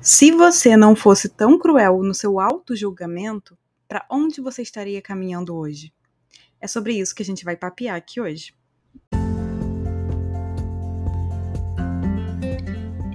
Se você não fosse tão cruel no seu auto-julgamento, para onde você estaria caminhando hoje? É sobre isso que a gente vai papear aqui hoje.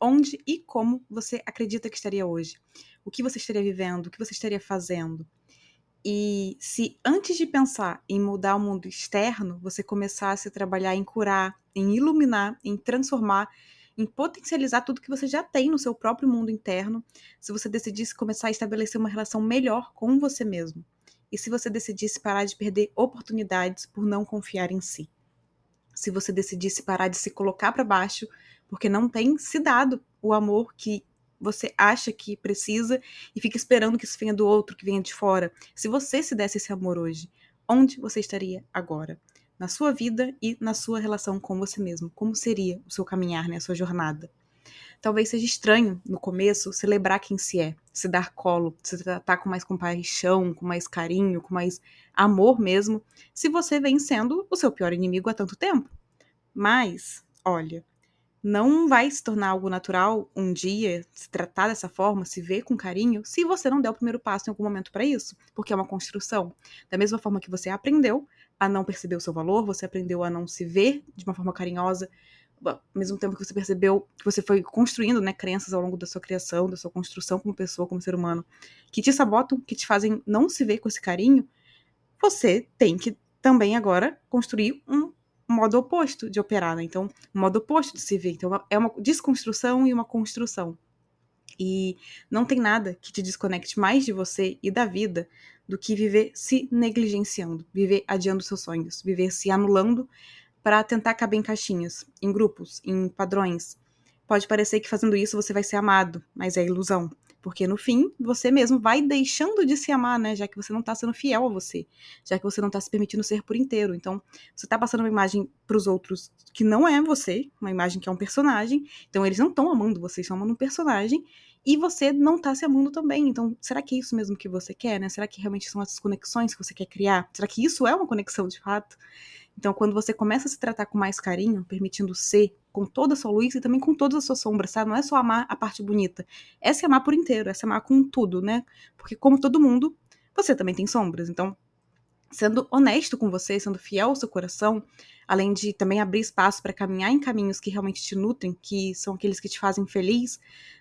onde e como você acredita que estaria hoje? O que você estaria vivendo? O que você estaria fazendo? E se antes de pensar em mudar o mundo externo, você começasse a trabalhar em curar, em iluminar, em transformar, em potencializar tudo que você já tem no seu próprio mundo interno, se você decidisse começar a estabelecer uma relação melhor com você mesmo. E se você decidisse parar de perder oportunidades por não confiar em si se você decidisse parar de se colocar para baixo, porque não tem se dado o amor que você acha que precisa e fica esperando que isso venha do outro, que venha de fora. Se você se desse esse amor hoje, onde você estaria agora? Na sua vida e na sua relação com você mesmo. Como seria o seu caminhar, né, a sua jornada? Talvez seja estranho, no começo, celebrar quem se é, se dar colo, se tratar com mais compaixão, com mais carinho, com mais amor mesmo, se você vem sendo o seu pior inimigo há tanto tempo. Mas, olha, não vai se tornar algo natural um dia se tratar dessa forma, se ver com carinho, se você não der o primeiro passo em algum momento para isso, porque é uma construção. Da mesma forma que você aprendeu a não perceber o seu valor, você aprendeu a não se ver de uma forma carinhosa, ao mesmo tempo que você percebeu que você foi construindo, né, crenças ao longo da sua criação, da sua construção como pessoa, como ser humano, que te sabotam, que te fazem não se ver com esse carinho, você tem que também agora construir um modo oposto de operar, né? Então, modo oposto de se ver. Então, é uma desconstrução e uma construção. E não tem nada que te desconecte mais de você e da vida do que viver se negligenciando, viver adiando seus sonhos, viver se anulando para tentar caber em caixinhas, em grupos, em padrões. Pode parecer que fazendo isso você vai ser amado, mas é ilusão. Porque no fim, você mesmo vai deixando de se amar, né? Já que você não tá sendo fiel a você. Já que você não tá se permitindo ser por inteiro. Então, você tá passando uma imagem pros outros que não é você, uma imagem que é um personagem. Então, eles não estão amando você, estão amando um personagem. E você não tá se amando também. Então, será que é isso mesmo que você quer, né? Será que realmente são essas conexões que você quer criar? Será que isso é uma conexão de fato? Então, quando você começa a se tratar com mais carinho, permitindo ser com toda a sua luz e também com todas as suas sombras, sabe? Não é só amar a parte bonita. É se amar por inteiro, é se amar com tudo, né? Porque, como todo mundo, você também tem sombras. Então, sendo honesto com você, sendo fiel ao seu coração, além de também abrir espaço para caminhar em caminhos que realmente te nutrem, que são aqueles que te fazem feliz,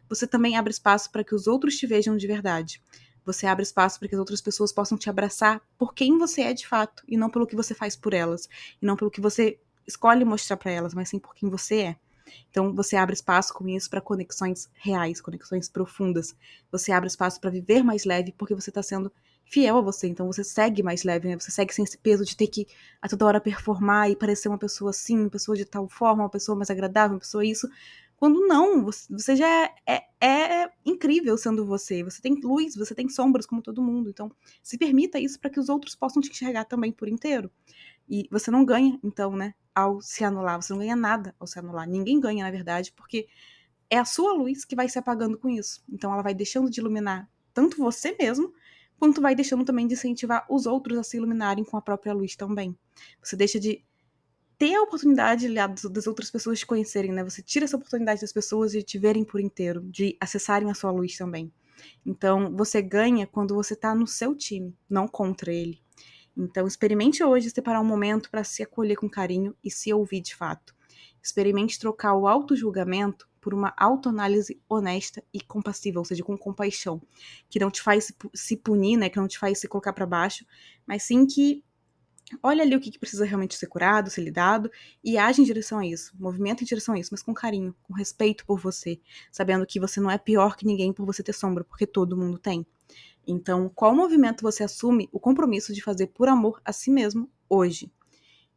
você também abre espaço para que os outros te vejam de verdade. Você abre espaço para que as outras pessoas possam te abraçar por quem você é de fato e não pelo que você faz por elas, e não pelo que você escolhe mostrar para elas, mas sim por quem você é. Então você abre espaço com isso para conexões reais, conexões profundas. Você abre espaço para viver mais leve porque você está sendo fiel a você. Então você segue mais leve, né? Você segue sem esse peso de ter que a toda hora performar e parecer uma pessoa assim, uma pessoa de tal forma, uma pessoa mais agradável, uma pessoa isso. Quando não, você já é, é, é, incrível sendo você. Você tem luz, você tem sombras como todo mundo. Então, se permita isso para que os outros possam te enxergar também por inteiro. E você não ganha, então, né, ao se anular. Você não ganha nada ao se anular. Ninguém ganha, na verdade, porque é a sua luz que vai se apagando com isso. Então, ela vai deixando de iluminar tanto você mesmo, quanto vai deixando também de incentivar os outros a se iluminarem com a própria luz também. Você deixa de ter a oportunidade das outras pessoas te conhecerem, né? Você tira essa oportunidade das pessoas de te verem por inteiro, de acessarem a sua luz também. Então, você ganha quando você tá no seu time, não contra ele. Então, experimente hoje separar um momento para se acolher com carinho e se ouvir de fato. Experimente trocar o auto-julgamento por uma autoanálise honesta e compassiva, ou seja, com compaixão, que não te faz se punir, né, que não te faz se colocar para baixo, mas sim que olha ali o que precisa realmente ser curado, ser lidado e age em direção a isso, movimenta em direção a isso, mas com carinho, com respeito por você, sabendo que você não é pior que ninguém por você ter sombra, porque todo mundo tem. Então, qual movimento você assume o compromisso de fazer por amor a si mesmo hoje?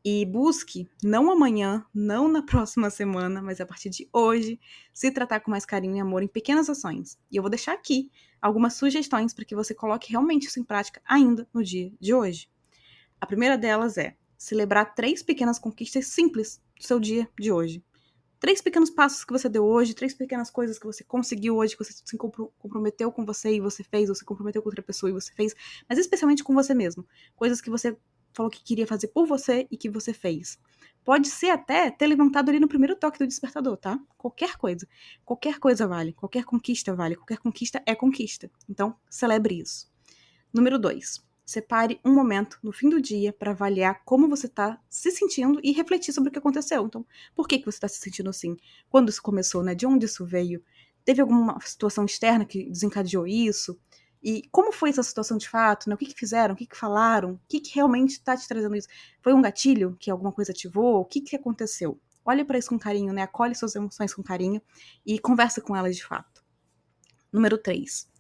E busque, não amanhã, não na próxima semana, mas a partir de hoje, se tratar com mais carinho e amor em pequenas ações. E eu vou deixar aqui algumas sugestões para que você coloque realmente isso em prática ainda no dia de hoje. A primeira delas é celebrar três pequenas conquistas simples do seu dia de hoje. Três pequenos passos que você deu hoje, três pequenas coisas que você conseguiu hoje, que você se comprometeu com você e você fez, ou se comprometeu com outra pessoa e você fez, mas especialmente com você mesmo. Coisas que você falou que queria fazer por você e que você fez. Pode ser até ter levantado ali no primeiro toque do despertador, tá? Qualquer coisa. Qualquer coisa vale. Qualquer conquista vale. Qualquer conquista é conquista. Então, celebre isso. Número dois. Separe um momento no fim do dia para avaliar como você está se sentindo e refletir sobre o que aconteceu. Então, por que, que você está se sentindo assim? Quando isso começou, né? De onde isso veio? Teve alguma situação externa que desencadeou isso? E como foi essa situação de fato? Né? O que, que fizeram? O que, que falaram? O que, que realmente está te trazendo isso? Foi um gatilho que alguma coisa ativou? O que, que aconteceu? Olha para isso com carinho, né? Acolhe suas emoções com carinho e conversa com elas de fato. Número 3.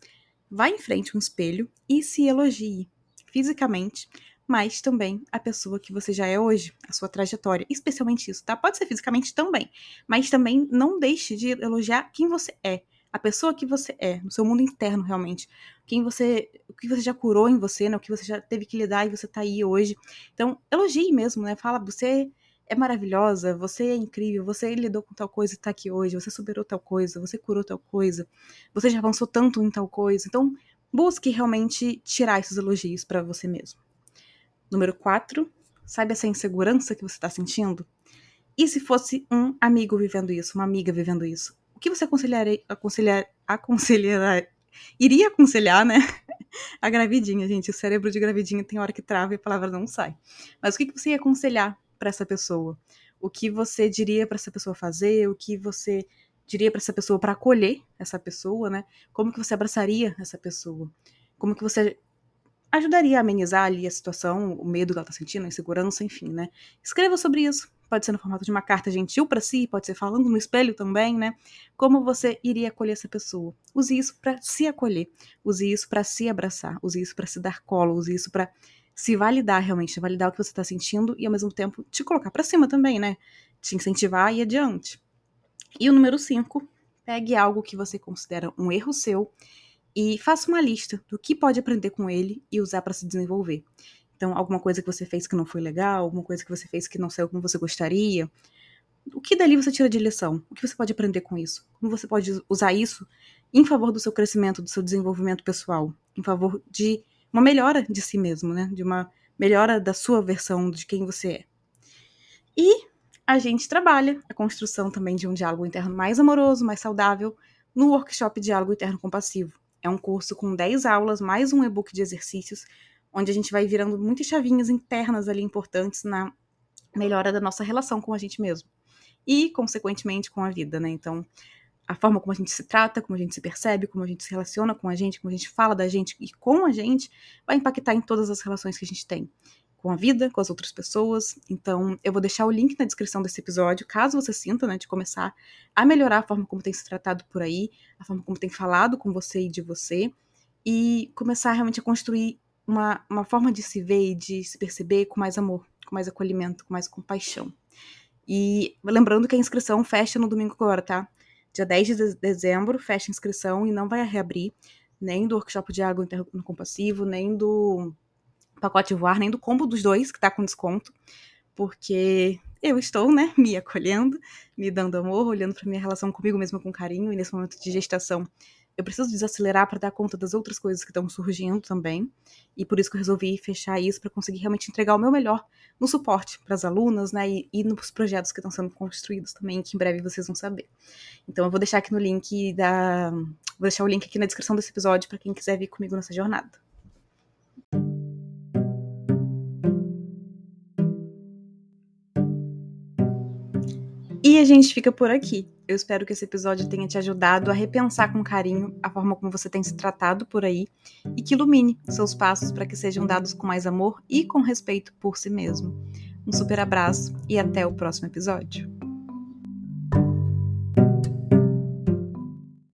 Vá em frente a um espelho e se elogie fisicamente, mas também a pessoa que você já é hoje, a sua trajetória, especialmente isso, tá? Pode ser fisicamente também, mas também não deixe de elogiar quem você é, a pessoa que você é, no seu mundo interno realmente, quem você, o que você já curou em você, né? O que você já teve que lidar e você tá aí hoje. Então, elogie mesmo, né? Fala, você é maravilhosa, você é incrível, você lidou com tal coisa e tá aqui hoje, você superou tal coisa, você curou tal coisa, você já avançou tanto em tal coisa. Então, Busque realmente tirar esses elogios para você mesmo. Número 4. Sabe essa insegurança que você está sentindo? E se fosse um amigo vivendo isso, uma amiga vivendo isso? O que você aconselharia, aconselhar, aconselhar, iria aconselhar, né? A gravidinha, gente. O cérebro de gravidinha tem hora que trava e a palavra não sai. Mas o que você ia aconselhar para essa pessoa? O que você diria para essa pessoa fazer? O que você diria para essa pessoa para acolher essa pessoa, né? Como que você abraçaria essa pessoa? Como que você ajudaria a amenizar ali a situação, o medo que ela tá sentindo, a insegurança, enfim, né? Escreva sobre isso. Pode ser no formato de uma carta gentil para si, pode ser falando no espelho também, né? Como você iria acolher essa pessoa? Use isso para se acolher, use isso para se abraçar, use isso para se dar colo, use isso para se validar realmente, validar o que você tá sentindo e ao mesmo tempo te colocar para cima também, né? Te incentivar e adiante. E o número 5, pegue algo que você considera um erro seu e faça uma lista do que pode aprender com ele e usar para se desenvolver. Então, alguma coisa que você fez que não foi legal, alguma coisa que você fez que não saiu como você gostaria. O que dali você tira de lição? O que você pode aprender com isso? Como você pode usar isso em favor do seu crescimento, do seu desenvolvimento pessoal, em favor de uma melhora de si mesmo, né? De uma melhora da sua versão de quem você é. E a gente trabalha a construção também de um diálogo interno mais amoroso, mais saudável, no workshop Diálogo Interno Compassivo. É um curso com 10 aulas, mais um e-book de exercícios, onde a gente vai virando muitas chavinhas internas ali importantes na melhora da nossa relação com a gente mesmo. E, consequentemente, com a vida, né? Então, a forma como a gente se trata, como a gente se percebe, como a gente se relaciona com a gente, como a gente fala da gente e com a gente, vai impactar em todas as relações que a gente tem com a vida, com as outras pessoas. Então, eu vou deixar o link na descrição desse episódio, caso você sinta, né, de começar a melhorar a forma como tem se tratado por aí, a forma como tem falado com você e de você, e começar realmente a construir uma, uma forma de se ver e de se perceber com mais amor, com mais acolhimento, com mais compaixão. E lembrando que a inscrição fecha no domingo agora, tá? Dia 10 de dezembro, fecha a inscrição e não vai reabrir nem do workshop de água interno compassivo, nem do pacote voar, nem do combo dos dois, que tá com desconto, porque eu estou, né, me acolhendo, me dando amor, olhando para minha relação comigo mesma com carinho, e nesse momento de gestação eu preciso desacelerar para dar conta das outras coisas que estão surgindo também. E por isso que eu resolvi fechar isso para conseguir realmente entregar o meu melhor no suporte para as alunas, né? E, e, nos projetos que estão sendo construídos também, que em breve vocês vão saber. Então eu vou deixar aqui no link da. Vou deixar o link aqui na descrição desse episódio para quem quiser vir comigo nessa jornada. E a gente fica por aqui. Eu espero que esse episódio tenha te ajudado a repensar com carinho a forma como você tem se tratado por aí e que ilumine seus passos para que sejam dados com mais amor e com respeito por si mesmo. Um super abraço e até o próximo episódio.